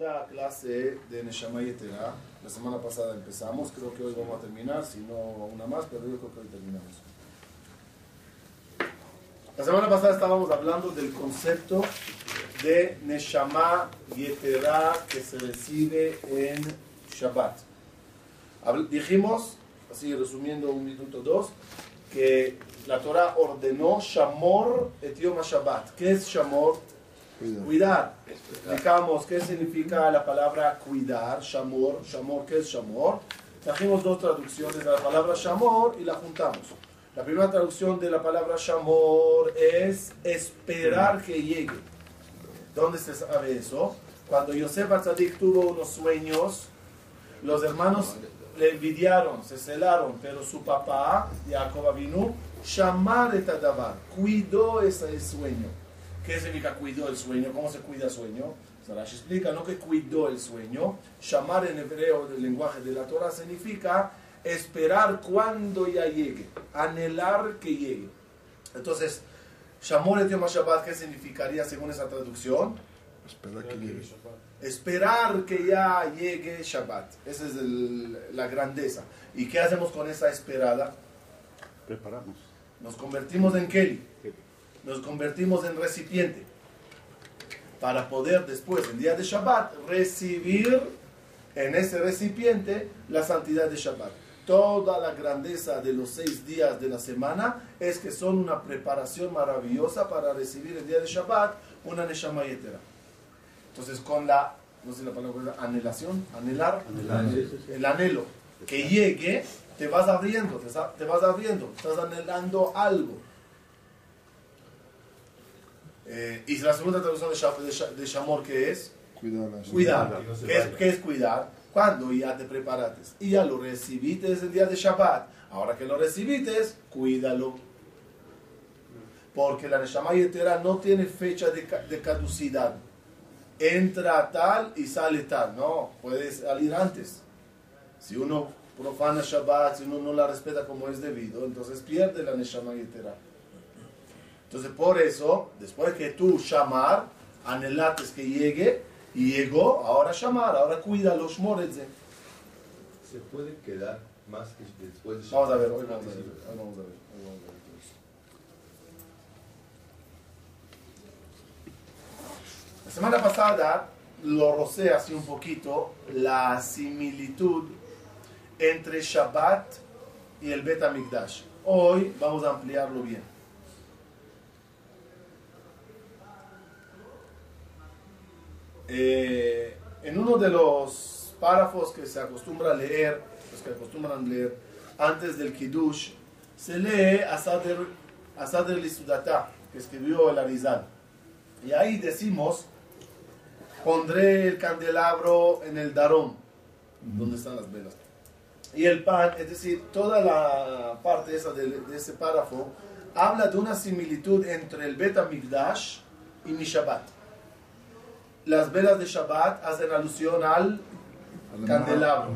segunda clase de Neshama Yetera. La semana pasada empezamos, creo que hoy vamos a terminar, si no una más, pero yo creo que hoy terminamos. La semana pasada estábamos hablando del concepto de Neshama Yetera que se recibe en Shabbat. Dijimos, así resumiendo un minuto dos, que la Torah ordenó Shamor et Yom Shabbat. ¿Qué es Shamor? Cuidar. Explicamos qué significa la palabra cuidar, Shamor. Shamor, ¿qué es Shamor? Trajimos dos traducciones de la palabra Shamor y la juntamos. La primera traducción de la palabra Shamor es esperar que llegue. ¿Dónde se sabe eso? Cuando Yosef Atzadik tuvo unos sueños, los hermanos le envidiaron, se celaron, pero su papá, Jacob vino, llamar et cuidó ese sueño. ¿Qué significa cuidó el sueño? ¿Cómo se cuida el sueño? Sarash explica, no que cuidó el sueño. Llamar en hebreo del lenguaje de la Torah significa esperar cuando ya llegue, anhelar que llegue. Entonces, Shamor et Yom Shabbat, ¿qué significaría según esa traducción? Esperar que llegue. Esperar que ya llegue Shabbat. Esa es la grandeza. ¿Y qué hacemos con esa esperada? Preparamos. Nos convertimos en Kelly. Nos convertimos en recipiente. Para poder después, en día de Shabbat, recibir en ese recipiente la santidad de Shabbat. Toda la grandeza de los seis días de la semana es que son una preparación maravillosa para recibir el día de Shabbat una Neshama Yetera. Entonces, con la, no sé la palabra, anhelación, anhelar, el anhelo, que llegue, te vas abriendo, te, vas abriendo, estás anhelando algo. Eh, y la segunda traducción de, de, Shamor, ¿qué es? Cuidar. Cuidar. ¿Qué es, ¿Qué es cuidar? Cuando ya te preparaste y ya lo recibiste el día de Shabbat, ahora que lo recibiste, cuídalo. Porque la Neshama Yetera no tiene fecha de, de caducidad entra tal y sale tal. No, puede salir antes. Si uno profana Shabbat, si uno no la respeta como es debido, entonces pierde la Neshama Yetera. Entonces por eso, después que tú llamar, anhelates que llegue, y llegó, ahora llamar, ahora cuida los mores. ¿Se puede quedar más que después de Shabbat? Vamos a ver, hoy vamos a ver. Hoy vamos a ver. Hoy vamos a ver. La semana pasada lo rocé así un poquito la similitud entre Shabbat y el Bet. Hoy vamos a ampliarlo bien. Eh, en uno de los párrafos que se acostumbra a leer, los que acostumbran leer antes del Kiddush, se lee Asader, Asader Lisudata, que escribió el Arizal. Y ahí decimos pondré el candelabro en el darón, donde están las velas. Y el pan, es decir, toda la parte esa de, ese párrafo habla de una similitud entre el Bet Migdash y mi Shabbat. Las velas de Shabbat hacen alusión al candelabro.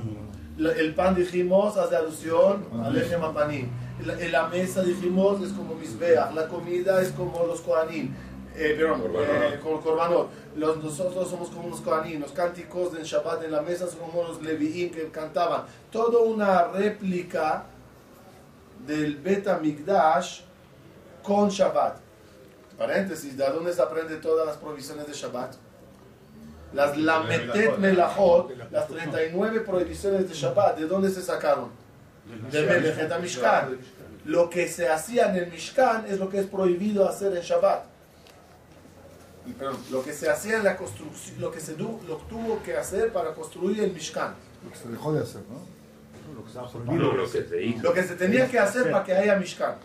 El pan, dijimos, hace alusión al Ejem En la mesa, dijimos, es como Misbeach. La comida es como los Kohanim eh, perdón, eh, como Corbanot. Los, nosotros somos como unos Kohanim, los cánticos del Shabbat en la mesa son como los Leviim que cantaban. Todo una réplica del Beta Migdash con Shabbat. Paréntesis, ¿de dónde se aprende todas las prohibiciones de Shabbat? Las Lametet Melachot, las 39 prohibiciones de Shabbat, ¿de dónde se sacaron? De Belechet Mishkan. Lo que se hacía en el Mishkan es lo que es prohibido hacer en Shabbat lo que se hacía en la construcción, lo que se lo tuvo que hacer para construir el Mishkan. Lo que se dejó de hacer, ¿no? Lo que, se hizo. lo que se tenía que hacer para que haya Mishkan.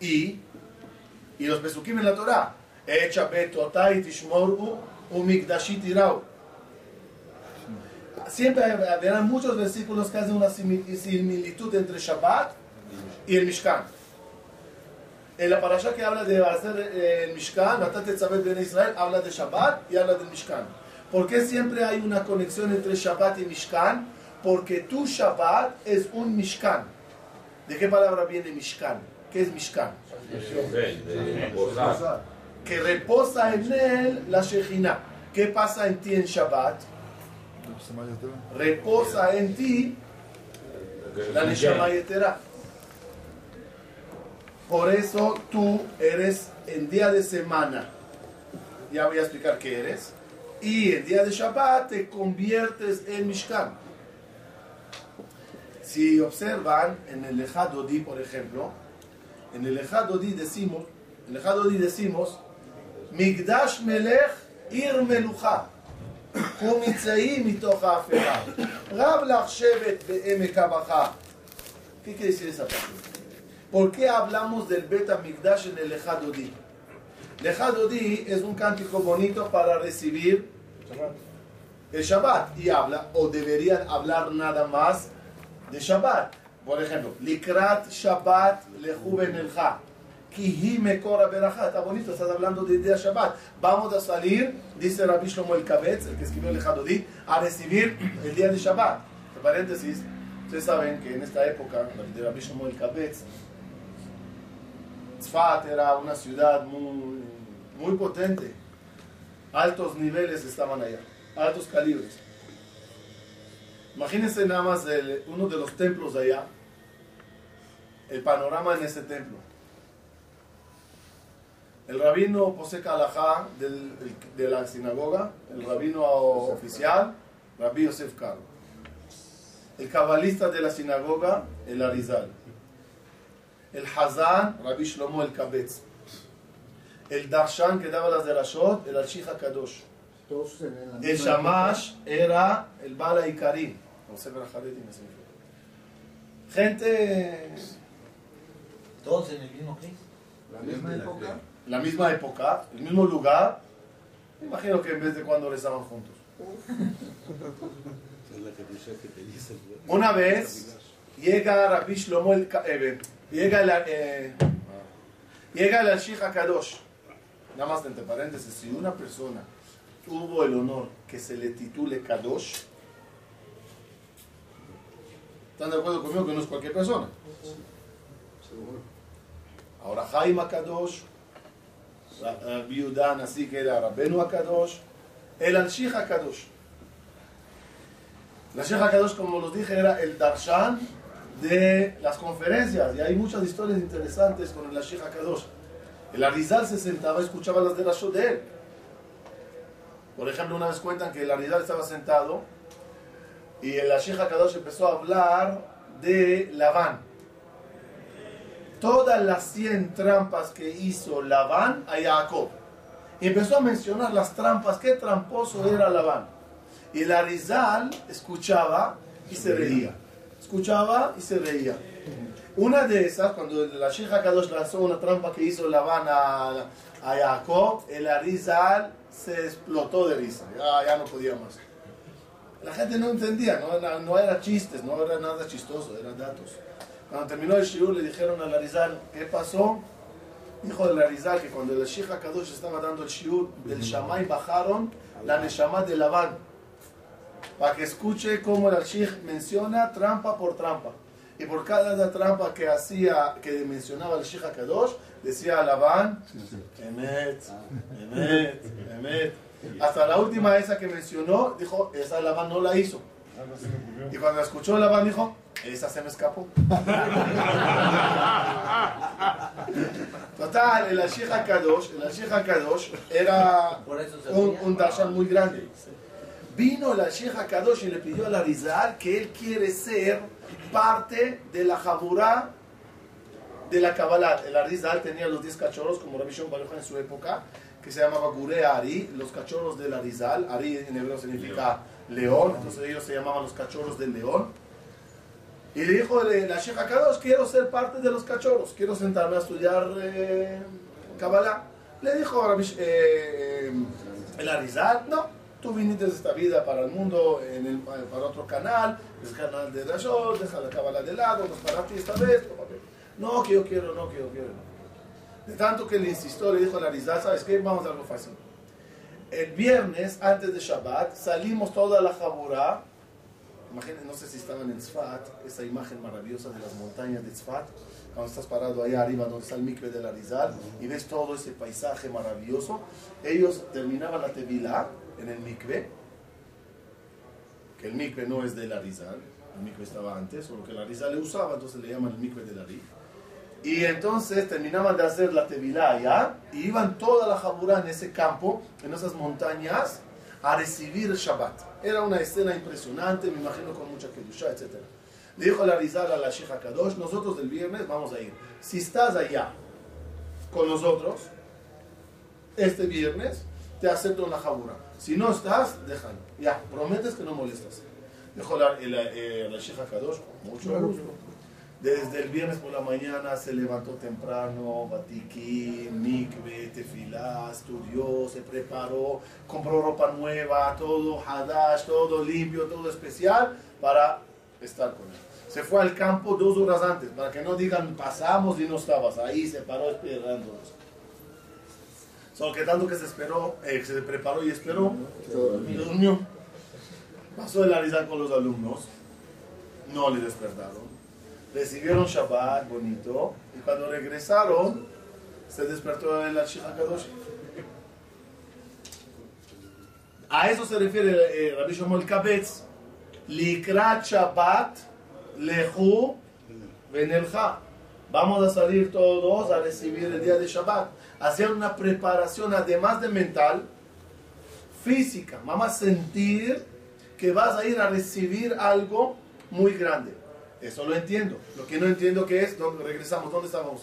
Y, y los Pesukim en la Torah. Echa betotai tishmoru umikdashit irau. Siempre habrán muchos versículos que hacen una similitud entre Shabbat y el Mishkan en la parasha que habla de hacer eh, el Mishkan, Ben Israel, habla de Shabbat y habla del Mishkan. ¿Por qué siempre hay una conexión entre Shabbat y Mishkan? Porque tu Shabbat es un Mishkan. ¿De qué palabra viene Mishkan? ¿Qué es Mishkan? Que reposa en él la Shejina. ¿Qué pasa en ti en Shabbat? Reposa en ti la Neshama Yetera. Por eso tú eres en día de semana. Ya voy a explicar qué eres. Y en día de Shabbat te conviertes en Mishkan. Si observan en el Ejadodi, por ejemplo, en el Ejadodi decimos, en el decimos, Migdash Melech Ir Melucha. ומצאים מתוך האפלה. רב לך שבט בעמק הבכה. ¿Qué quiere decir esa parte? ¿Por qué hablamos del Bet Amigdash en el Lejadodi? Lejadodi es un cántico bonito para recibir el Shabbat y habla, o deberían hablar nada más de Shabbat. Por ejemplo, Likrat Shabbat Lejuven Está bonito, estás hablando de día Shabbat. Vamos a salir, dice Rabbi Shlomo el Kabetz, el que escribió el Lejadodi, a recibir el día de Shabbat. Entre paréntesis, ustedes saben que en esta época de Rabbi Shlomo el Kabetz, Tzfat era una ciudad muy, muy potente. Altos niveles estaban allá, altos calibres. Imagínense nada más uno de los templos de allá, el panorama en ese templo. El rabino Posek Alajá del- del- de la sinagoga, el rabino oficial, Rabbi Yosef Karo. El cabalista de la sinagoga, el Arizal. El Hazán, Rabbi Shlomo el Kabetz. El Darshan que daba las de Rashot, el Arshich Kadosh. El Shamash era el Bala ejemplo. Gente, Todos en el mismo Cristo. la misma época. La misma época, el mismo lugar. Imagino que en vez de cuando rezaban juntos. Una vez llega Rabbi Shlomo el eh, llega el, eh, llega el Ashich Kadosh. Nada más entre paréntesis, si una persona tuvo el honor que se le titule Kadosh, ¿están de acuerdo conmigo que no es cualquier persona? Ahora Jaime Kadosh, Yudan así que era Rabbenu Kadosh, el Ashich Kadosh. La Sheikh HaKadosh, como los dije, era el darshan de las conferencias. Y hay muchas historias interesantes con el Sheikh HaKadosh. El Arizal se sentaba y escuchaba las de Rashod de él. Por ejemplo, una vez cuentan que el Arizal estaba sentado y el Sheikh HaKadosh empezó a hablar de Labán. Todas las 100 trampas que hizo Labán a Jacob. Y empezó a mencionar las trampas. ¿Qué tramposo era Labán? Y el Arizal escuchaba y se reía. Escuchaba y se reía. Una de esas, cuando la Sheikh Kadosh lanzó una trampa que hizo Labán a, a Jacob, el Arizal se explotó de risa. Ya, no podía más. La gente no entendía, no era, no era chistes, no era nada chistoso, eran datos. Cuando terminó el shiur le dijeron al Arizal, ¿qué pasó? Dijo el Arizal que cuando el Sheikh Kadosh estaba dando el shiur del Shamay bajaron la Neshama de Labán para que escuche cómo el Arshich menciona trampa por trampa. Y por cada trampa que hacía, que mencionaba el Sheikh Kadosh, decía a Labán, Emet, Emet, Emet. Hasta la última esa que mencionó, dijo, esa Labán no la hizo. Y cuando la escuchó Labán dijo, esa se me escapó. Total, el Ashich Kadosh, el Ashich Kadosh era un, un darshan muy grande. Vino la Sheikh Kadosh y le pidió a la Rizal que él quiere ser parte de la Jabura de la Kabbalah. El Arizal tenía los 10 cachorros, como Rabbi Shimon Bar Yochai en su época, que se llamaba Gure Ari, los cachorros del Arizal. Ari en hebreo significa león, entonces ellos se llamaban los cachorros del león. Y le dijo eh, la Sheikh Kadosh, quiero ser parte de los cachorros, quiero sentarme a estudiar eh, Kabbalah. Le dijo eh, eh, el Arizal, no, tú viniste de esta vida para el mundo, en el- para otro canal, es el canal de Rashod, deja la Kabbalah de lado, pues para ti esta vez. No, que yo quiero, no, que yo quiero. De tanto que le insistió, le dijo al Arizal, ¿sabes qué? Vamos a algo fácil. El viernes, antes de Shabbat, salimos toda la Jabura. Imagínense, no sé si estaban en Tzfat, esa imagen maravillosa de las montañas de Tzfat. cuando estás parado allá arriba donde está el mikve del Arizal y ves todo ese paisaje maravilloso, ellos terminaban la tevilá en el mikve, que el mikve no es del Arizal, el mikve estaba antes, o lo que el Arizal le usaba, entonces le llaman el mikve del Arizal. Y entonces terminaban de hacer la tevilá allá y iban toda la jabura en ese campo, en esas montañas, a recibir el Shabbat. Era una escena impresionante, me imagino con mucha kedusha, etc. Le dijo la Rizal a la Sheikha Kadosh, nosotros del viernes vamos a ir. Si estás allá con nosotros, este viernes, te acepto una jabura. Si no estás, déjalo. Ya, prometes que no molestas. Dijo la, la, eh, la Sheikha Kadosh, mucho gusto. Desde el viernes por la mañana se levantó temprano, batiquí, mikve, tefilá, estudió, se preparó, compró ropa nueva, todo hadash, todo limpio, todo especial para estar con él. Se fue al campo dos horas antes, para que no digan pasamos y no estabas ahí, se paró esperándonos. Solo que tanto que se esperó, eh, se preparó y esperó, y durmió. Pasó el arizal con los alumnos, no le despertaron recibieron Shabbat bonito y cuando regresaron se despertó el Kadosh. A eso se refiere eh, Rabbi Kabetz. Likrat Shabbat lehu venelcha. Vamos a salir todos a recibir el día de Shabbat. Hacer una preparación además de mental, física. Vamos a sentir que vas a ir a recibir algo muy grande. Eso lo entiendo. Lo que no entiendo que es, ¿dónde regresamos, ¿dónde estábamos?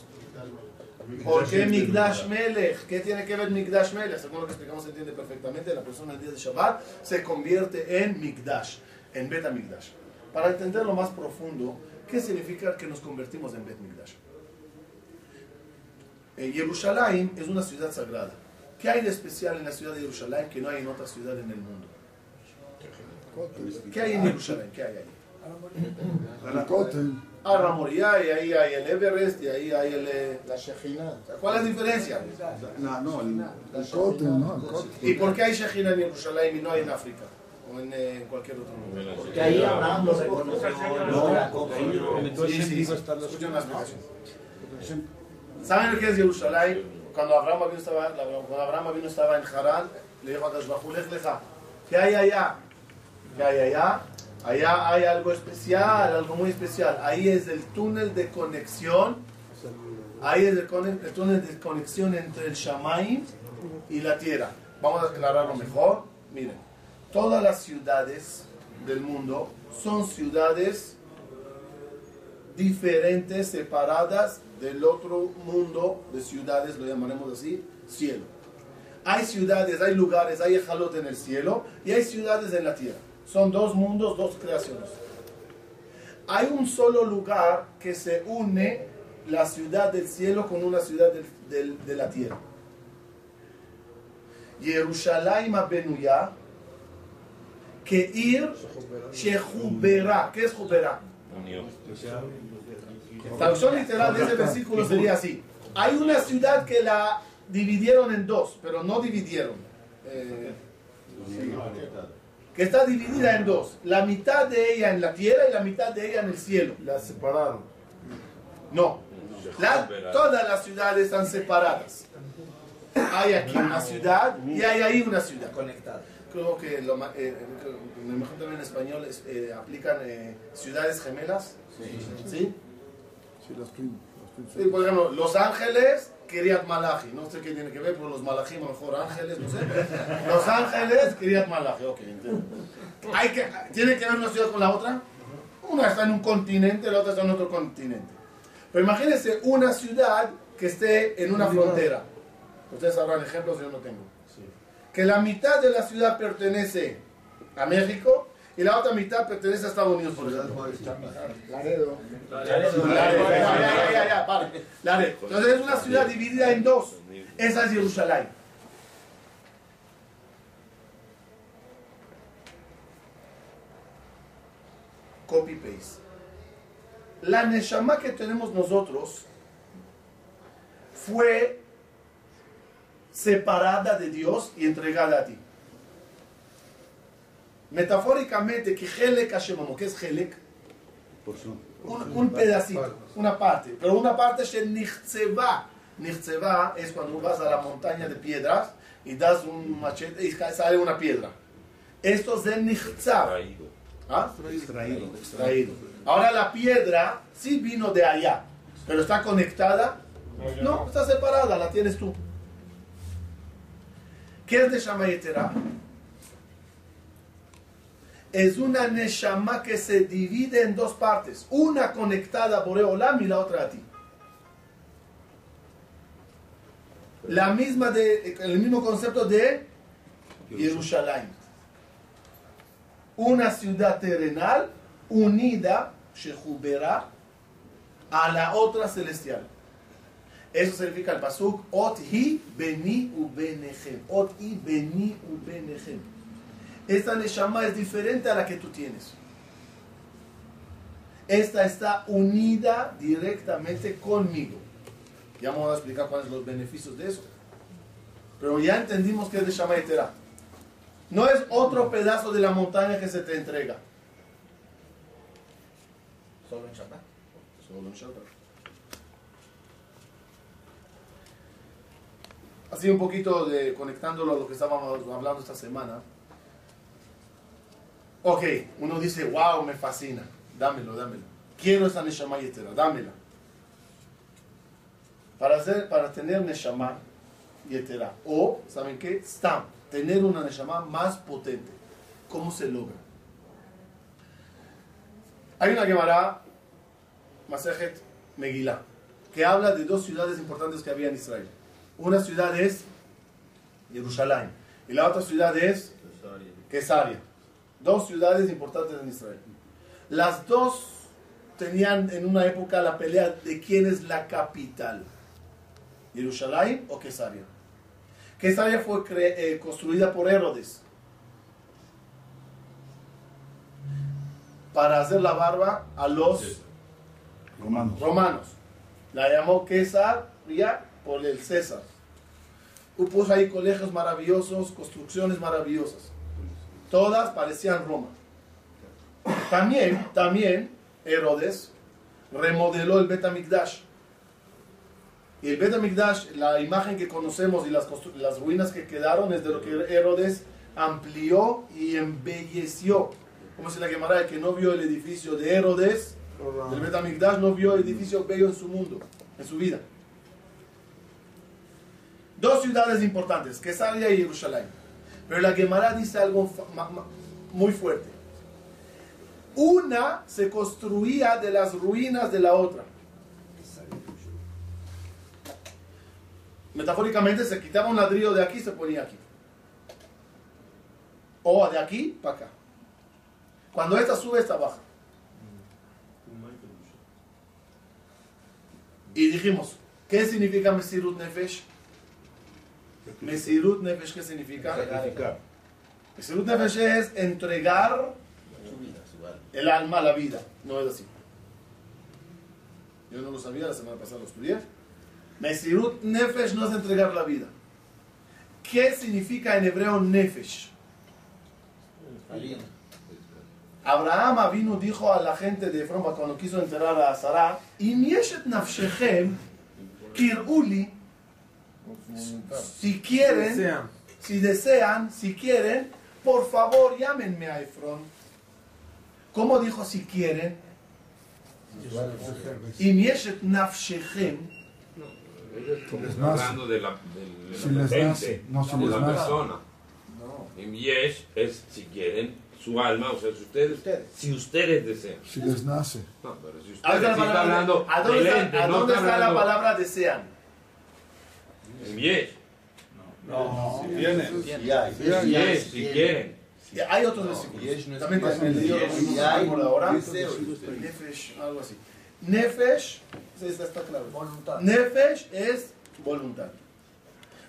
¿Por qué Migdash Melech? ¿Qué tiene que ver Migdash Melech? Según lo que explicamos, se entiende perfectamente. La persona el día de Shabbat se convierte en Migdash, en Bet Migdash. Para entender lo más profundo, ¿qué significa que nos convertimos en Bet Migdash? Eh, Jerusalén es una ciudad sagrada. ¿Qué hay de especial en la ciudad de Jerusalén que no hay en otra ciudad en el mundo? ¿Qué hay en Jerusalén? ¿Qué hay ahí? El cóctel. Ah, Ramoría, y ahí hay el Everest, y ahí hay el... eh, La Shejina. ¿Cuál es la diferencia? No, no, el, el ¿no? El. ¿Y por qué hay Shekhinah en Jerusalén y no hay en África? O en eh, cualquier otro lugar. Porque ahí Abraham lo reconoció, no. Sí, sí. Escuchen explicación. ¿Saben lo que es Jerusalén? Cuando Abraham vino estaba, cuando Abraham vino estaba en Harán, le dijo a lej leja. ¿Qué hay allá? ¿Qué hay allá? Allá hay algo especial, algo muy especial. Ahí es el túnel de conexión. Ahí es el, túnel de conexión entre el Shamaim y la tierra. Vamos a aclararlo mejor. Miren, todas las ciudades del mundo son ciudades diferentes, separadas del otro mundo de ciudades, lo llamaremos así, cielo. Hay ciudades, hay lugares, hay ejalot en el cielo y hay ciudades en la tierra. Son dos mundos, dos creaciones. Hay un solo lugar que se une la ciudad del cielo con una ciudad del- del- de la tierra. Jerusalén Benuya, que ir Shehubera. ¿Qué es Jubera? Traducción literal de ese versículo sería así. Hay una ciudad que la dividieron en dos, pero no dividieron. Eh, que está dividida en dos. La mitad de ella en la tierra y la mitad de ella en el cielo. La separaron. No. La- todas las ciudades están separadas. Hay aquí una ciudad y hay ahí una ciudad. Conectado. Creo que lo, eh, mejor también en español es, eh, aplican eh, ciudades gemelas. ¿Sí? Sí, las twin. Las twin Sí, por ejemplo, Los Ángeles, Kiryat Malachi. No sé qué tiene que ver, pero los Malachi, mejor ángeles, no sé. Los Ángeles, Kiryat Malachi. Ok, entiendo. Hay que, ¿Tiene que ver una ciudad con la otra? Una está en un continente, la otra está en otro continente. Pero imagínense una ciudad que esté en una frontera. Ustedes sabrán ejemplos, yo no tengo. Que la mitad de la ciudad pertenece a México y la otra mitad pertenece a Estados Unidos, por ejemplo. Laredo. Laredo, ya, ya, ya, ya, vale. Laredo. Entonces es una ciudad dividida en dos. Esa es Jerusalén. Copy paste. La Neshama que tenemos nosotros fue separada de Dios y entregada a ti. Metafóricamente, que Helek Hashemamo, ¿qué es Helek? Un, un pedacito, una parte. Pero una parte se nichtzeva. Nichtzeva es cuando vas a la montaña de piedras y das un machete y sale una piedra. Esto es de. Traído. ¿Ah? Extraído. Ahora la piedra sí vino de allá, pero está conectada. No, está separada, la tienes tú. ¿Qué es Neshama Yetera? Es una Neshama que se divide en dos partes. Una conectada a Boreolam y la otra a ti. La misma de, el mismo concepto de Jerusalén. Una ciudad terrenal unida, a la otra celestial. Eso significa el pasuk Ot hi beni u benechem. Ot hi beni u benechem. Esta neshama es diferente a la que tú tienes. Esta está unida directamente conmigo. Ya vamos a explicar cuáles son los beneficios de eso. Pero ya entendimos que es de Shama Yetera. No es otro pedazo de la montaña que se te entrega. Solo en Shabbat. Solo en Shabbat. Así un poquito de conectándolo a lo que estábamos hablando esta semana. Ok, uno dice, wow, me fascina. Dámelo, dámelo. Quiero esa Neshama Yetera, dámela. Para, hacer, para tener Neshama Yetera. O, ¿saben qué? Stam. Tener una Neshama más potente. ¿Cómo se logra? Hay una Gemara, Masejet Megillah, que habla de dos ciudades importantes que había en Israel. Una ciudad es Jerusalén y la otra ciudad es Quesaria. Dos ciudades importantes en Israel. Las dos tenían en una época la pelea de quién es la capital. Jerusalén o Quesaria. Quesaria fue eh, construida por Herodes para hacer la barba a los Romanos. romanos. La llamó Quesaria por el César. Y puso ahí colegios maravillosos, construcciones maravillosas. Todas parecían Roma. También, también Herodes remodeló el Betamigdash. Y el Betamigdash, la imagen que conocemos y las, las ruinas que quedaron es de lo que Herodes amplió y embelleció. Como se la Gemara, el que no vio el edificio de Herodes, el Betamigdash no vio edificio bello en su mundo, en su vida. Dos ciudades importantes, Quesaria y Jerusalén. Pero la Gemara dice algo muy fuerte. Una se construía de las ruinas de la otra. Metafóricamente se quitaba un ladrillo de aquí y se ponía aquí. O de aquí para acá. Cuando esta sube, esta baja. Y dijimos, ¿qué significa Mesirut Nefesh? Mesirut Nefesh, ¿qué significa? Sacrificar. Mesirut Nefesh es entregar Su vida, su alma. el alma a la vida. No es así. Yo no lo sabía, la semana pasada lo estudié. Mesirut Nefesh no es entregar la vida. ¿Qué significa en hebreo Nefesh? Abraham vino dijo a la gente de Efrón cuando quiso enterrar a Sara, "Im yeshet nafshechem kir'uli", si quieren, si desean, si quieren, por favor llámenme a Efrón. ¿Cómo dijo si quieren? Im yeshet nafshechem, hablando de la, de, de Si la les gente, nace, no si de les la nace. persona. En Yesh es si quieren su alma, o sea, si ustedes, Ustedes. si ustedes desean. Si les nace. No, pero si ¿A ustedes sí está, hablando ¿a dónde está- ente, a no dónde está está la palabra desean? En Yesh. No. Y hay. Yesh, si quieren. Hay otros versículos. También y hay por ahora. Nefesh, algo así. Nefesh, está claro. Voluntad. Nefesh es voluntad.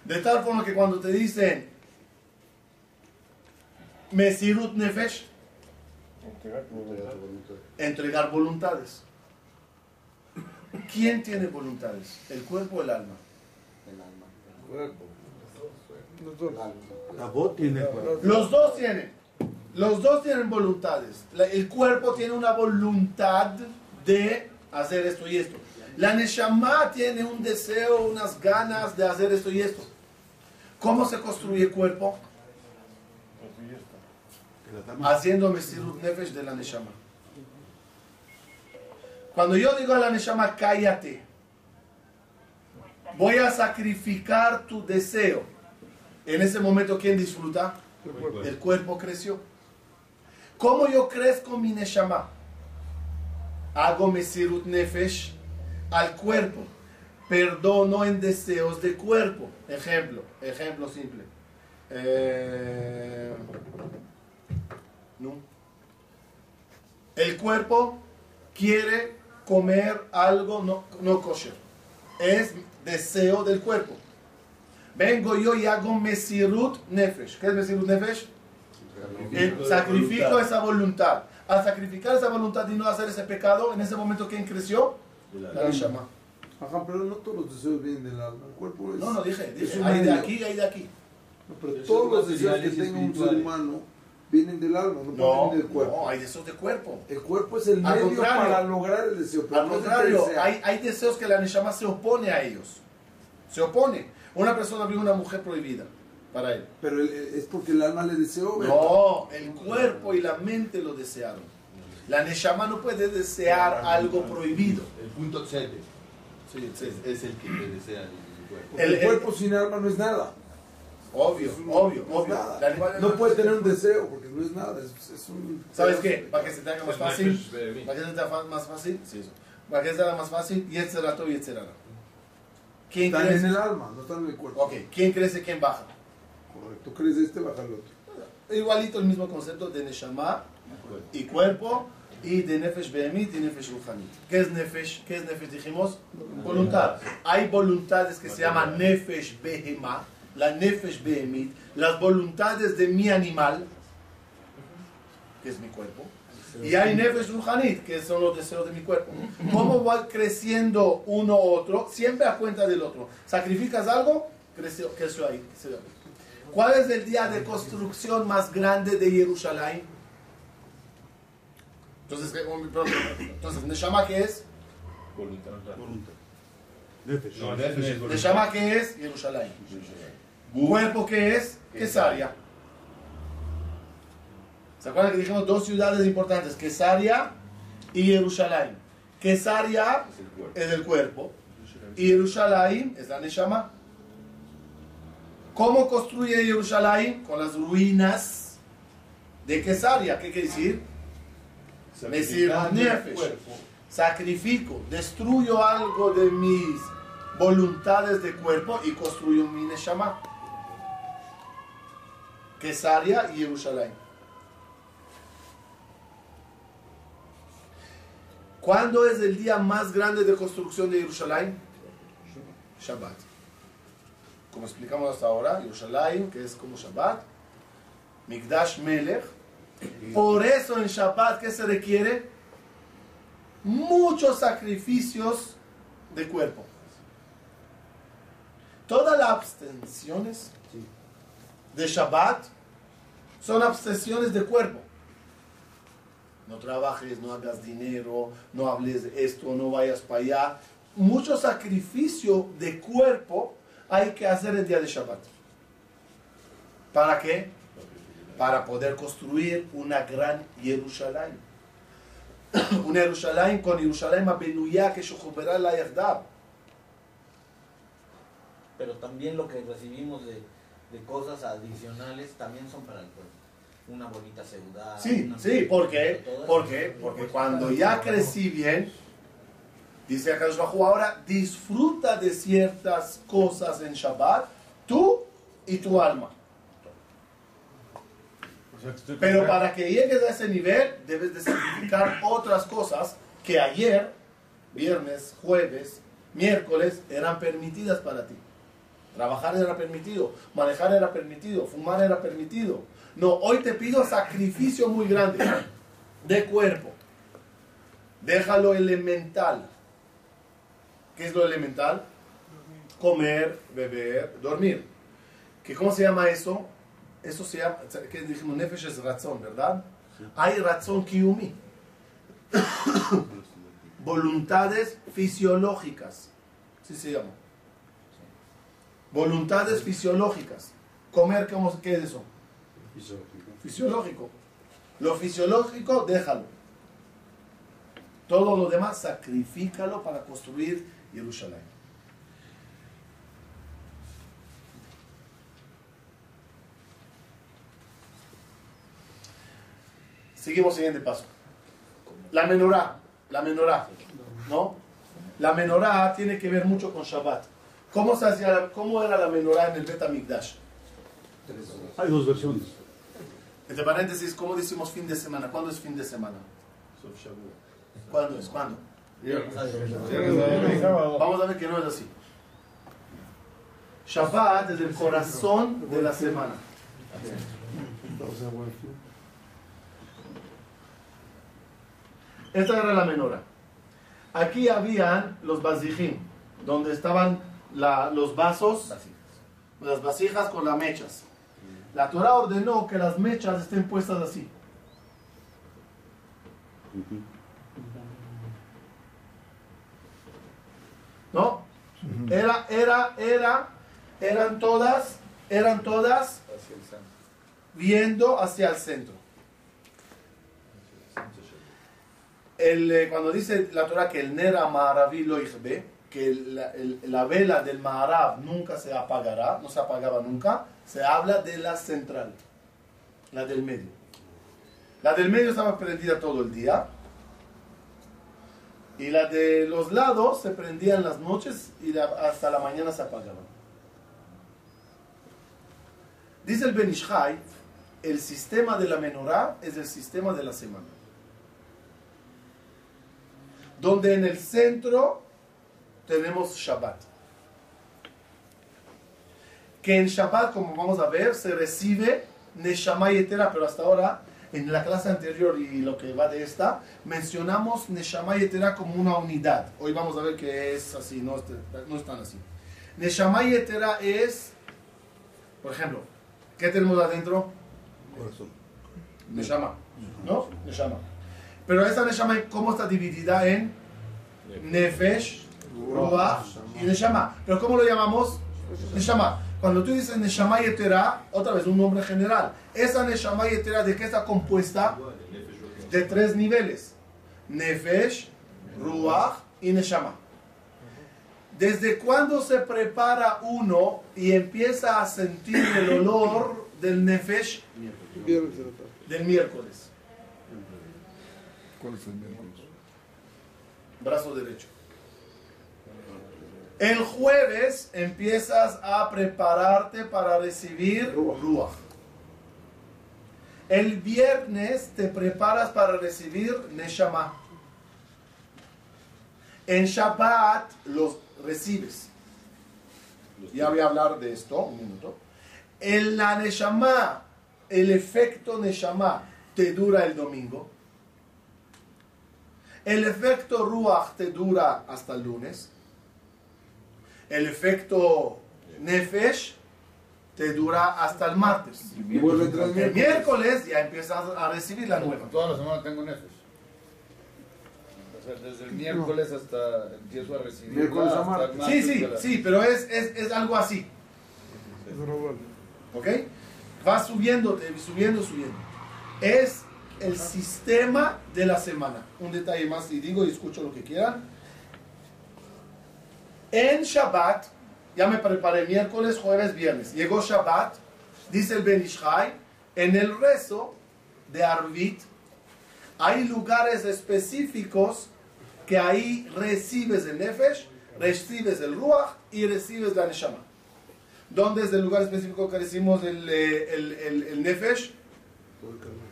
De tal forma que cuando te dicen Mesirut Nefesh, entregar voluntades. ¿Quién tiene voluntades? ¿El cuerpo o el alma? Tabot tiene cuerpo. Los dos tienen. Los dos tienen voluntades. La- El cuerpo tiene una voluntad de hacer esto y esto. La Neshama tiene un deseo, unas ganas de hacer esto y esto. ¿Cómo se construye el cuerpo? Haciendo Mesirut Nefesh de la Neshama. Cuando yo digo a la Neshama, cállate, voy a sacrificar tu deseo. En ese momento, ¿quién disfruta? El cuerpo creció. ¿Cómo yo crezco mi Neshama? Hago Mesirut Nefesh al cuerpo. Perdono en deseos de cuerpo. Ejemplo, ejemplo simple. Eh, no. El cuerpo quiere comer algo no, no kosher. Es deseo del cuerpo. Vengo yo y hago Mesirut Nefesh. ¿Qué es Mesirut Nefesh? El sacrifico esa voluntad. Al sacrificar esa voluntad y no hacer ese pecado, en ese momento, ¿quién creció? La Neshama. Ajá, pero no todos los deseos vienen del alma. El cuerpo es. No, no, dije, dije hay de aquí, hay de aquí. No, pero todos los deseos que y tenga un ser humano vienen del alma, no, No, vienen del cuerpo. no, hay deseos de cuerpo. El cuerpo es el Al medio para lograr el deseo. pero Al no el contrario, hay, hay deseos que la Neshama se opone a ellos. Se opone. Una persona vio una mujer prohibida para él. Pero el- el- es porque el alma le deseó. ¿verdad? No, el cuerpo y la mente lo desearon. La Neshama no puede desear algo prohibido. El punto 7 Sí, sí. es, es el que desea el cuerpo. Porque el- el, cuerpo sin alma no es nada. Obvio, Es un- obvio, no obvio. nada. No puede tener un deseo porque no es nada. Es, es un. ¿Sabes qué? Para que se te haga más fácil. Para que se te haga más fácil. Sí, eso. Para que se te haga más fácil. Y este rato y este ¿Quién Están en crece? el alma, no están en el cuerpo. Ok, ¿quién crece, quién baja? Correcto. Crees este, baja el otro. Igualito el mismo concepto de Neshama y cuerpo y de Nefesh Behemit y Nefesh Ruhanit. ¿Qué es Nefesh? ¿Qué es Nefesh? Dijimos voluntad. Hay voluntades que se llaman Nefesh Behemah, la Nefesh Behemit, las voluntades de mi animal, que es mi cuerpo. Y hay Nefesh Ruhanit, que son los deseos de mi cuerpo. ¿Cómo va creciendo uno u otro? Siempre a cuenta del otro. Sacrificas algo, creció, creció ahí. creció ahí. ¿Cuál es el día de construcción más grande de Jerusalén? Entonces, ¿qué- perdón, entonces Neshama qué es? Voluntad. Voluntad. Neshama qué es? Jerusalén. Cuerpo qué es? Quesaria. ¿Se acuerdan que dijimos dos ciudades importantes? Quesaria y Jerusalén. Quesaria Es el cuerpo. y Jerusalén es la Neshama. ¿Cómo construye Jerusalén? Con las ruinas de Quesaria. ¿Qué quiere decir? Sacrifico, destruyo algo de mis voluntades de cuerpo y construyo mi Neshama. Quesaria y Jerusalén. ¿Cuándo es el día más grande de construcción de Jerusalén? Shabbat. Como explicamos hasta ahora, Jerusalén, que es como Shabbat, Mikdash Melech. Por eso en Shabbat, ¿qué se requiere? Muchos sacrificios de cuerpo. Todas las abstenciones de Shabbat son abstenciones de cuerpo. No trabajes, no hagas dinero, no hables de esto, no vayas para allá. Mucho sacrificio de cuerpo hay que hacer el día de Shabbat. ¿Para qué? Para poder construir una gran Jerusalén. una Jerusalén con Jerusalén Abenuyá que la Yerdab. Pero también lo que recibimos de, de cosas adicionales también son para el pueblo. Una bonita ciudad. Sí, una- sí, ¿por qué? todo eso. ¿Por qué? Porque cuando ya crecí bien, dice acá Bajú, ahora disfruta de ciertas cosas en Shabbat, tú y tu alma. Pero para que llegues a ese nivel, debes de sacrificar otras cosas que ayer, viernes, jueves, miércoles, eran permitidas para ti. Trabajar era permitido, manejar era permitido, fumar era permitido. No, hoy te pido sacrificio muy grande de cuerpo. Déjalo elemental. ¿Qué es lo elemental? Comer, beber, dormir. ¿Qué, ¿Cómo se llama eso? Eso se llama, que dijimos, nefesh es razón, ¿verdad? Hay razón kiyumi. voluntades fisiológicas. Sí se llama. Voluntades fisiológicas. Comer, ¿cómo, ¿qué es eso? Fisiológico. Lo fisiológico, déjalo. Todo lo demás, sacrifícalo para construir Jerusalén. Seguimos siguiente paso. La menorá, la menorá, ¿no? La menorá tiene que ver mucho con Shabbat. ¿Cómo, se hacía, cómo era la menorá en el Bet HaMikdash? Hay dos versiones. Entre paréntesis, ¿cómo decimos fin de semana? ¿Cuándo es fin de semana? ¿Cuándo es? ¿Cuándo? Vamos a ver que no es así. Shabbat es el corazón de la semana. Esta era la menora. Aquí habían los vasijim, donde estaban la- los vasos, las vasijas con las mechas. La Torah ordenó que las mechas estén puestas así. ¿No? Era, era, era, eran todas, eran todas viendo hacia el centro. El, eh, cuando dice la Torah que el Nera Maharavi lo Ichbe, que la, la vela del Maharab nunca se apagará, no se apagaba nunca, se habla de la central, la del medio. La del medio estaba prendida todo el día. Y la de los lados se prendía en las noches y hasta la mañana se apagaban. Dice el Benishai, el sistema de la menorá es el sistema de la semana. Donde en el centro tenemos Shabbat. Que en Shabbat, como vamos a ver, se recibe Neshama pero hasta ahora, en la clase anterior y lo que va de esta, mencionamos Neshama como una unidad. Hoy vamos a ver que es así, no no es tan así. Neshama es, por ejemplo, ¿qué tenemos adentro? Corazón. Neshama, ¿no? Neshama. Pero esa Neshama, ¿cómo está dividida en Nefesh, Ruach y Neshama? ¿Pero cómo lo llamamos? Neshama. Cuando tú dices Neshama Yetera, otra vez un nombre general. Esa Neshama Yetera, ¿de qué está compuesta? De tres niveles. Nefesh, Ruach y Neshama. ¿Desde cuándo se prepara uno y empieza a sentir el olor del Nefesh? Del miércoles, ¿Cuál es el miércoles? brazo derecho. El jueves empiezas a prepararte para recibir Ruach. El viernes te preparas para recibir Neshama. En Shabbat los recibes. Ya voy a hablar de esto un minuto. En la Neshama, el efecto Neshama te dura el domingo. El efecto Ruach te dura hasta el lunes. El efecto Nefesh te dura hasta el martes. Y vuelve entrar el miércoles. ya empiezas a recibir la nueva. Toda la semana tengo nefes. O sea, desde el miércoles hasta empiezo a recibir. Miércoles a martes. Sí, sí, la- sí, pero es, es, es algo así. ¿Ok? Va subiendo, subiendo, subiendo. Es el sistema de la semana. Un detalle más y digo y escucho lo que quieran. En Shabbat, ya me preparé miércoles, jueves, viernes. Llegó Shabbat, dice el Ben Ishai, en el rezo de Arvit hay lugares específicos que ahí recibes el Nefesh, recibes el Ruach y recibes la Neshama. ¿Dónde es el lugar específico que recibimos el, eh, el, el, el Nefesh?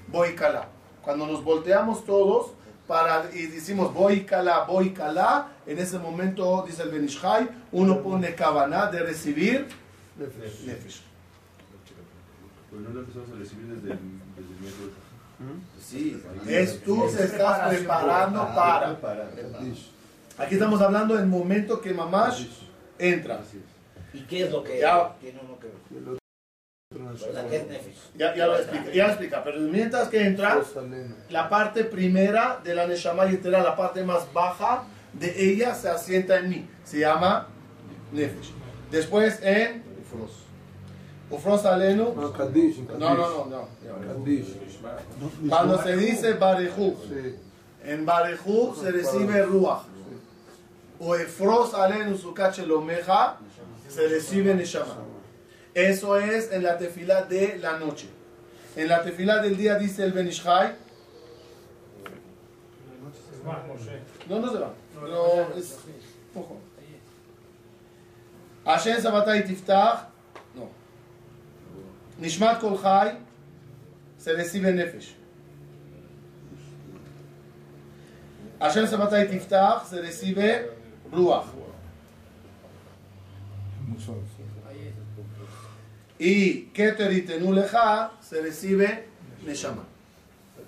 Boikala. Cuando nos volteamos todos para, y decimos Boikala, Boikala, en ese momento, dice el Benishai, uno pone Kavaná de recibir Nefesh. Pues no lo empezamos a recibir desde el, desde el miércoles. Sí, Es tú te estás preparando para. Aquí estamos hablando del momento que Mamash entra. ¿Y qué es lo que Ya. tiene uno que ver? Ya, ya lo explica, ya lo explica, pero mientras que entra, la parte primera de la Neshama Yetera, la parte más baja de ella, se asienta en mí. Se llama Nefesh. Después en Ufros Alenu. No. No, no, no. Cuando se dice Barejú, en Barejú se recibe Ruach. O Efros Alenu Sukat Shelomeja, se recibe Neshama. Eso es en la tefila de la noche. En la tefila del día dice el Benishai. No, no se va. Pero es poco. Hashem Sabatai Tiftach. No. Nishmat Kol Chai. Se recibe Nefesh. Hashem Sabatai Tiftach. Se recibe Ruach. Y Keter y Tenuleja. Se recibe Neshama.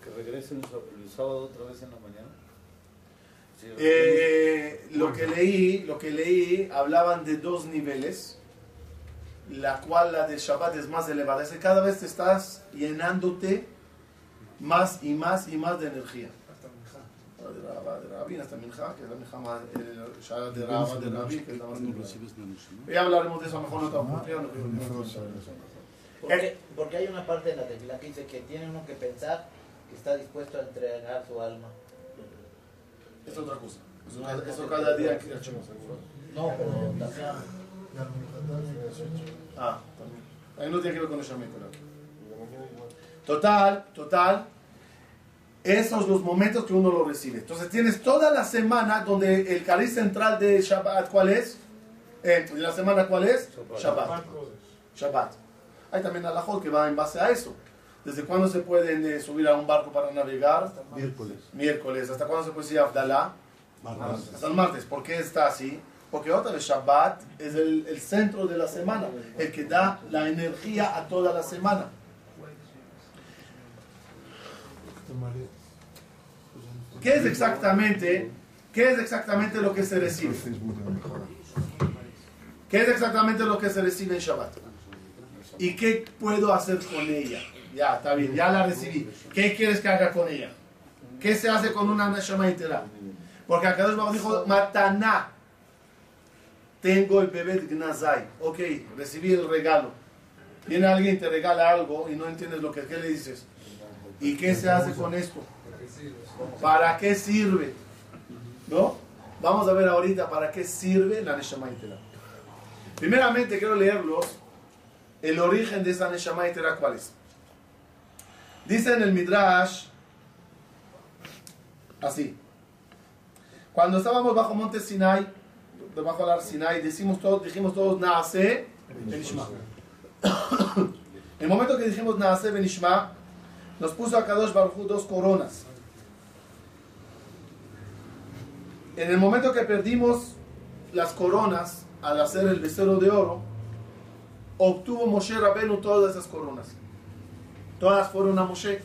Que regresen el sábado otra vez en la mañana. Sí, Eh, lo que leí, lo que leí, hablaban de dos niveles, la cual la del Shabbat es más elevada. Es que cada vez te estás llenándote más y más y más de energía. De Rabba, de Rabbi, hasta Minja, que es la Minja de Rabba, de Rabbi, que es la más elevada. Ya hablaremos de eso mejor en otra oportunidad. no quiero- no quiero saber eso. Porque, porque hay una parte de la tefila que dice que tiene uno que pensar que está dispuesto a entregar su alma. Es otra cosa. Eso cada, eso cada día que hacemos. No, pero también Ah, también. Ahí no tiene que ver con el Total, total. Esos son los momentos que uno lo recibe. Entonces tienes toda la semana donde el cariz central de Shabbat, ¿cuál es? Eh, de la semana, ¿cuál es? Shabbat. Shabbat. Hay también alajot que va en base a eso. ¿Desde cuándo se pueden eh, subir a un barco para navegar? Miércoles. Miércoles. ¿Hasta cuándo se puede ir a Abdalá? Hasta el martes. ¿Por qué está así? Porque otra vez Shabbat es el, el centro de la semana, el que da la energía a toda la semana. ¿Qué es exactamente, qué es exactamente lo que se recibe? ¿Qué es exactamente lo que se recibe en Shabbat? ¿Y qué puedo hacer con ella? Ya, está bien, ya la recibí. ¿Qué quieres que haga con ella? ¿Qué se hace con una Neshama entera? Porque acá Baruj dijo, Mataná. Tengo el bebé de Gnazai. Ok, recibí el regalo. Viene alguien y te regala algo y no entiendes lo que ¿qué le dices. ¿Y qué se hace con esto? ¿Para qué sirve? ¿No? Vamos a ver ahorita para qué sirve la Neshama entera. Primeramente quiero leerlos el origen de esa Neshama entera, ¿cuál es? Dice en el Midrash, así. Cuando estábamos bajo Monte Sinai, debajo del Sinai, decimos todos, dijimos todos, Naase Benishma. el momento que dijimos Naase Benishma, nos puso a Kadosh dos coronas. En el momento que perdimos las coronas al hacer el becerro de oro, obtuvo Moshe Rabenu todas esas coronas. Todas fueron a Moshe.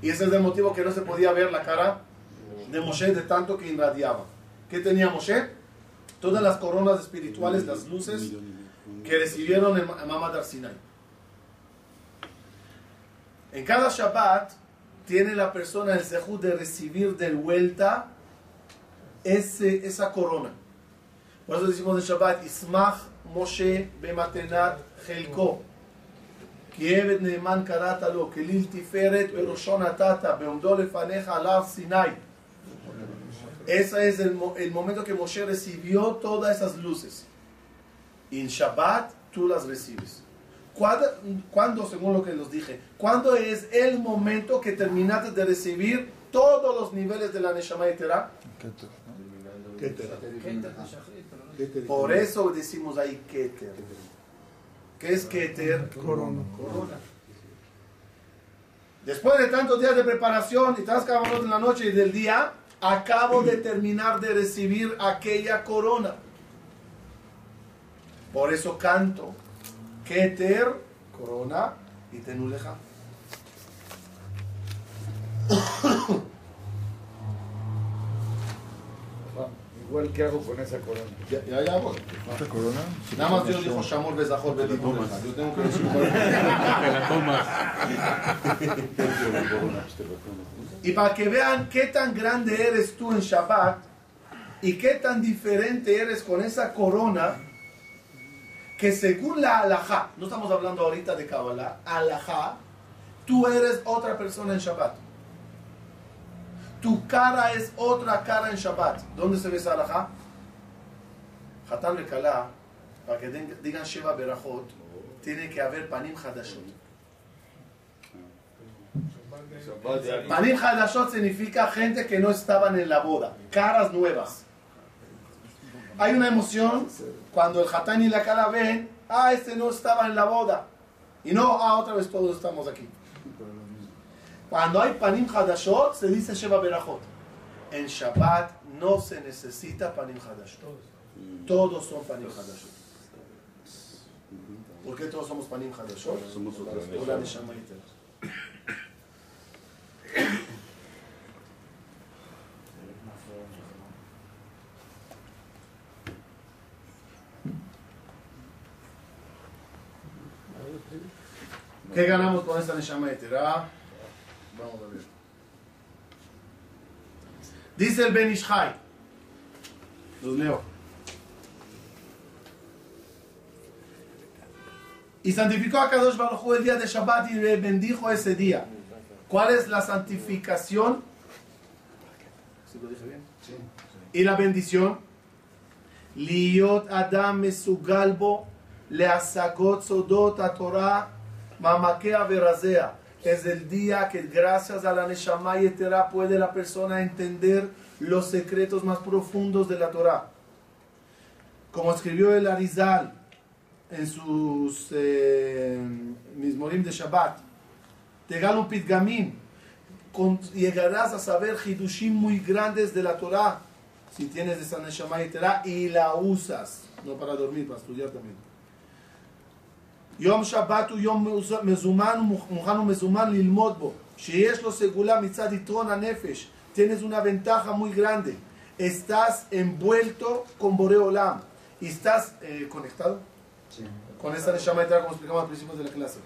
Y ese es el motivo que no se podía ver la cara de Moshe de tanto que irradiaba. ¿Qué tenía Moshe? Todas las coronas espirituales, las luces que recibieron en Mamad. En cada Shabbat tiene la persona el sehud de recibir de vuelta ese, esa corona. Por eso decimos en Shabbat, Ismach Moshe bematenat Helko. כי עבד נאמן קראת לו, כליל תפארת בראשו נתת, בעומדו לפניך על הר סיני. Ese es el, mo- el momento que Moshe recibió todas esas luces. Y en Shabbat tú las recibes. ¿Cuándo, cuándo, según lo que les dije, cuándo es el momento que terminaste de recibir todos los niveles de la Neshama Yetera? Por eso decimos ahí Keter. ¿Qué es Keter? Corona. Después de tantos días de preparación y tantas en la noche y del día, acabo de terminar de recibir aquella corona. Por eso canto Keter, corona y Tenuleja. Igual, ¿qué hago con esa corona? Ya, ya, ya voy. ¿Esta corona? Nada más Dios dijo Shamor Bezahor Bedibur. Yo tengo que decir cuál Te la tomas. Y para que vean qué tan grande eres tú en Shabbat y qué tan diferente eres con esa corona, que según la alajá, no estamos hablando ahorita de Kabbalah, alajá, tú eres otra persona en Shabbat. Tu cara es otra cara en Shabbat. ¿Dónde se ve esa alajá? Hatán Lekala, para que digan Sheva Berachot, tiene que haber panim hadashot. Panim Hadashot significa gente que no estaban en la boda, caras nuevas. Hay una emoción cuando el Hatán y la Kala ven, ah, este no estaba en la boda. Y no, ah, otra vez todos estamos aquí. Cuando hay Panim Hadashot, se dice Sheva Berachot. En Shabbat no se necesita Panim Hadashot. Todos son Panim Hadashot. ¿Por qué todos somos Panim Hadashot? Somos otra Por la Neshama Yetera. ¿Qué ganamos con esta Neshama Yetera? Vamos a ver. Dice el Ben Ishai. Los leo. Y santificó a Kadosh Baruj el día de Shabbat y le bendijo ese día. ¿Cuál es la santificación? ¿Sí lo dije bien? Y la bendición. Liot Adam Mesugalbo Leasagot Sodot a Torah Mamakea Verazea. Es el día que gracias a la Neshama Yetera puede la persona entender los secretos más profundos de la Torah. Como escribió el Arizal en sus eh, Mismorim de Shabbat, Tegalum Pitgamim, llegarás a saber Hidushim muy grandes de la Torah si tienes esa Neshama Yetera y la usas, no para dormir, para estudiar también. יום שבת הוא יום מזומן ומוכן ומזומן ללמוד בו, שיש לו סגולה מצד יתרון הנפש, tienes una ventaja muy grande, estás envuelto con Bore Olam, y estás eh, conectado con esta Neshama Yetera como explicamos al principio de la clase.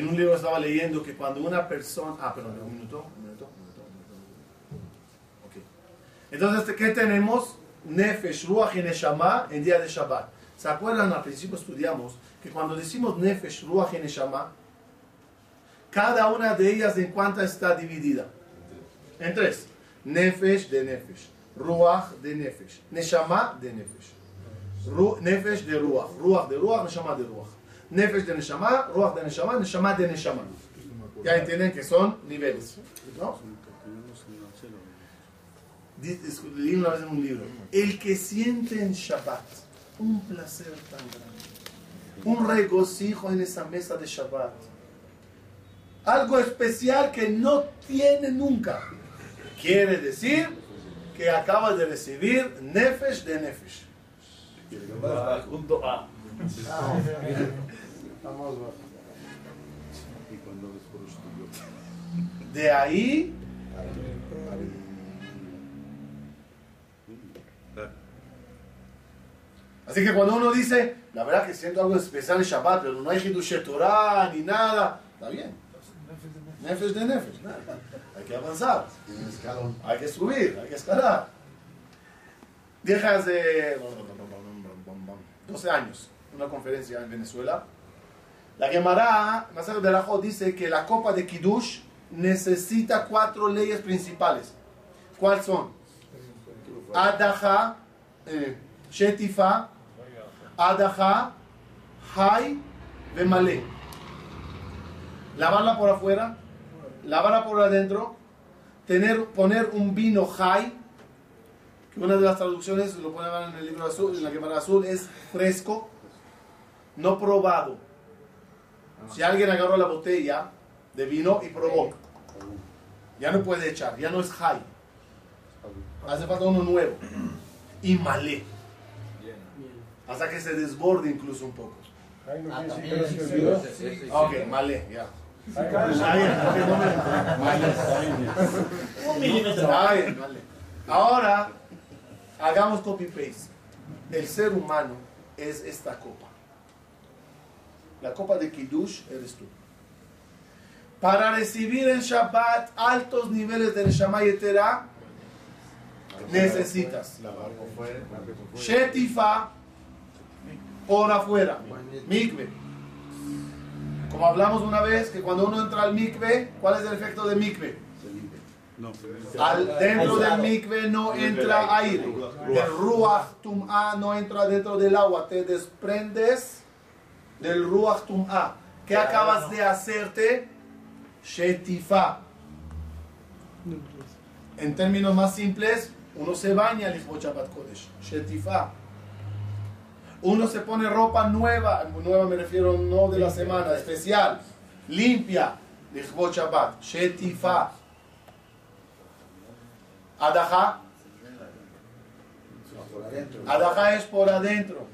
En un libro estaba leyendo que cuando una persona... Ah, perdón, un minuto, un minuto, un minuto, un minuto, un minuto. Ok. Entonces, ¿qué tenemos? Nefesh, Ruach y Neshama en día de Shabbat. ¿Se acuerdan? Al principio estudiamos que cuando decimos Nefesh, Ruach y Neshama, cada una de ellas en cuánta está dividida. En tres. Nefesh de Nefesh. Ruach de Nefesh. Neshama de Nefesh. Ru- Nefesh de Ruach. Ruach de Ruach, Neshama de Ruach. Nefesh de Neshama, Ruach de Neshama, Neshama de Neshama. Ya entienden que son niveles. ¿No? Di- es- Leí una vez en un libro. El que siente en Shabbat un placer tan grande, un regocijo en esa mesa de Shabbat, algo especial que no tiene nunca, quiere decir que acaba de recibir Nefesh de Nefesh. Junto De ahí Así que cuando uno dice, la verdad que siento algo especial en Shabbat, pero no hay Hidush Torah ni nada, está bien. Nefesh de Nefesh. nada. Hay que avanzar. Hay que subir, hay que escalar. Dije hace 12 años, una conferencia en Venezuela. La Gemara, Masaje de Rajot, dice que la copa de Kiddush necesita cuatro leyes principales. ¿Cuáles son? Adaja, eh, Shetifa, Adaja, Hay, Bemalé. Lavarla por afuera, lavarla por adentro, tener, poner un vino Hay, que una de las traducciones, lo ponen en el libro azul, en la Gemara azul, es fresco, no probado. Si alguien agarró la botella de vino y probó, ya no puede echar, ya no es high. Hace falta uno nuevo. Y malé. Hasta que se desborde incluso un poco. Ah, Ok, malé, ya. Un milímetro. Ahora, hagamos copy-paste. El ser humano es esta copa. La copa de Kiddush eres tú. Para recibir en Shabbat altos niveles de Neshama Yetera, necesitas Shetifa por afuera, mikve. Como hablamos una vez, que cuando uno entra al mikve, ¿cuál es el efecto de mikve? Al, dentro del mikve no entra aire. El ruach tum'a no entra dentro del agua. Te desprendes del ruach tum'a. ¿Qué acabas de hacerte? Shetifa. En términos más simples, uno se baña al Shabbat Kodesh. Shetifa. Uno se pone ropa nueva, nueva me refiero no de la semana, especial, limpia, Lichvot Shabbat, Shetifa. Adajá. Adajá es por adentro.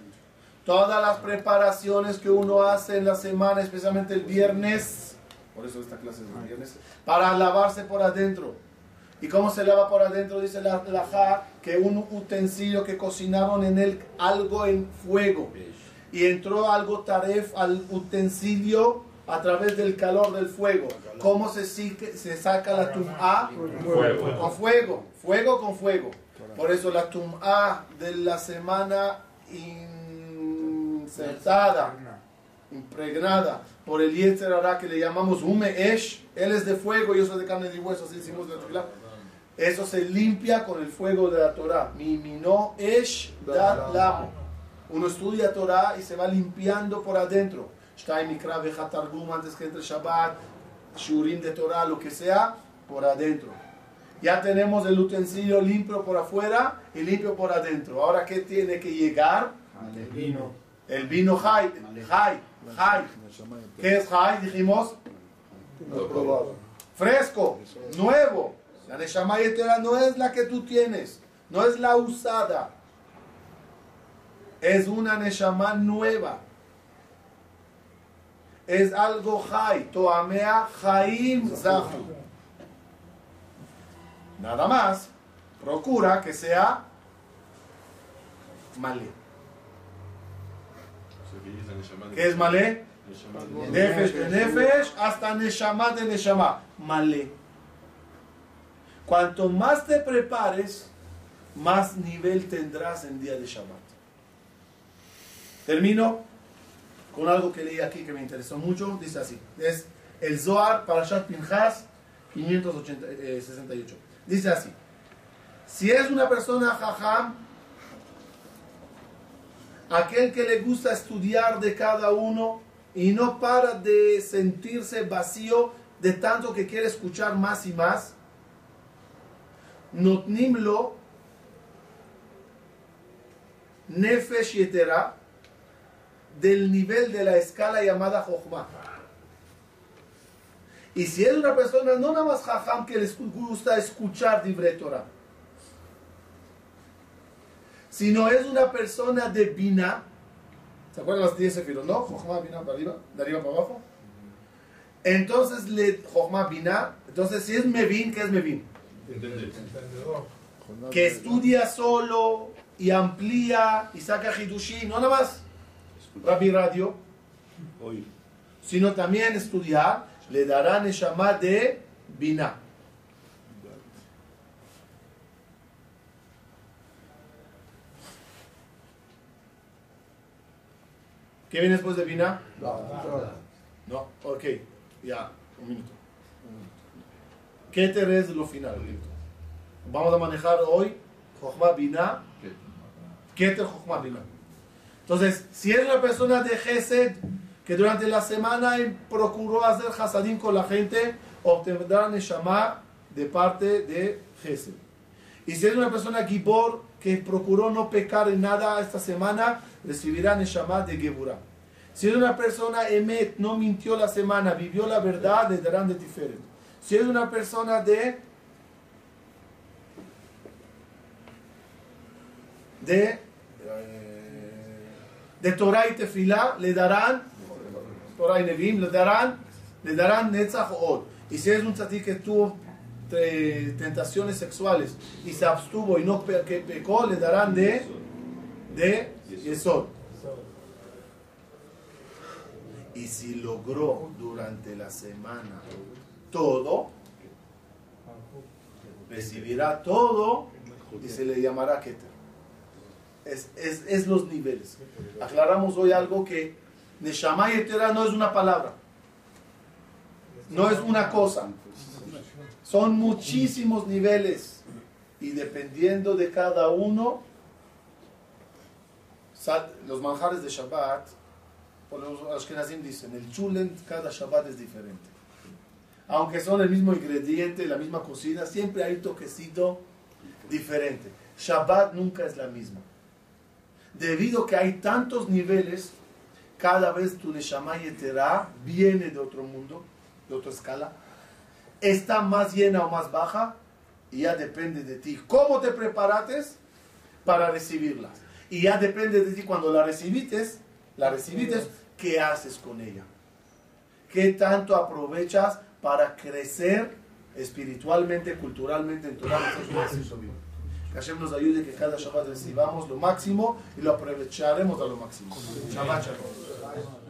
Todas las preparaciones que uno hace en la semana, especialmente el viernes, por eso esta clase es el viernes, para lavarse por adentro. ¿Y cómo se lava por adentro? Dice la Lajá que un utensilio que cocinaron en él algo en fuego. Y entró algo taref al utensilio a través del calor del fuego. ¿Cómo se, saca la tum'a? Fuego. Con fuego, fuego con fuego. Por eso la tum'a de la semana insertada, impregnada por el Yetzer Hara que le llamamos Hume Esh, él es de fuego, yo soy de carne y hueso, así decimos de la. Eso se limpia con el fuego de la Torah. Mi minó Esh dat lamo. Uno estudia Torah y se va limpiando por adentro. Shtai Mikra Targum antes que entre Shabbat, Shurim de Torah, lo que sea, por adentro. Ya tenemos el utensilio limpio por afuera y limpio por adentro. Ahora, ¿qué tiene que llegar? El vino. El vino Jai. Jai. Jai. ¿Qué es Jai? Dijimos. Fresco. Nuevo. La Neshama Yetera no es la que tú tienes. No es la usada. Es una Neshama nueva. Es algo Jai. Toamea Jaim Zahu. Nada más. Procura que sea malé. ¿Qué es malé? Nefesh de Nefesh hasta Neshama de Neshama. Malé. Cuanto más te prepares, más nivel tendrás en día de Shabbat. Termino con algo que leí aquí que me interesó mucho. Dice así: es el Zohar Parashat Pinchas 568. Dice así: Si es una persona jajam, aquel que le gusta estudiar de cada uno y no para de sentirse vacío de tanto que quiere escuchar más y más, notnimlo nefesh yetera del nivel de la escala llamada Jochma. Y si es una persona no nada más jajam que les gusta escuchar Divrei Torah, sino es una persona de Bina. ¿Se acuerdan las 10 sefirot? ¿No? Jochma, Bina, para arriba, de arriba para abajo. Entonces, le, Jochma, Bina. Entonces, si es Mevin, ¿qué es Mevin? Que estudia solo y amplía y saca Hidushi, no nada más Rabbi Radio, sino también estudiar, le dará Neshama de Bina. ¿Qué viene después de Bina? No, ok, ya, un minuto. Keter es lo final. Vamos a manejar hoy Jochma Bina, Keter Jochma Bina. Entonces, si es una persona de Gesed que durante la semana procuró hacer Hasadim con la gente, obtendrá Neshama de parte de Gesed. Y si es una persona Gibor que procuró no pecar en nada esta semana, recibirá Neshama de Geburah. Si es una persona Emet, no mintió la semana, vivió la verdad, le darán de Tiferet. Si es una persona de de, eh, de Torah y Tefilá, le darán, Torah y Nevim, le darán, le darán Netzach Od. Y si es un tzadik que tuvo eh, tentaciones sexuales y se abstuvo y no pecó, le darán de, de Yesod. Y si logró durante la semana todo, recibirá todo y se le llamará Keter. Es, es, es los niveles. Aclaramos hoy algo que Neshama y Etera no es una palabra, no es una cosa. Son muchísimos niveles y dependiendo de cada uno, los manjares de Shabbat, por los Ashkenazim dicen, el chulen cada Shabbat es diferente. Aunque son el mismo ingrediente, la misma cocina, siempre hay toquecito diferente. Shabbat nunca es la misma. Debido que hay tantos niveles, cada vez tu Neshama Yeterá viene de otro mundo, de otra escala, está más llena o más baja, y ya depende de ti. ¿Cómo te preparates para recibirla? Y ya depende de ti cuando la recibites, la recibites, ¿qué haces con ella? ¿Qué tanto aprovechas para crecer espiritualmente, culturalmente en Torah? Que Hashem nos ayude que cada Shabbat recibamos lo máximo y lo aprovecharemos a lo máximo. Shabbat Shalom.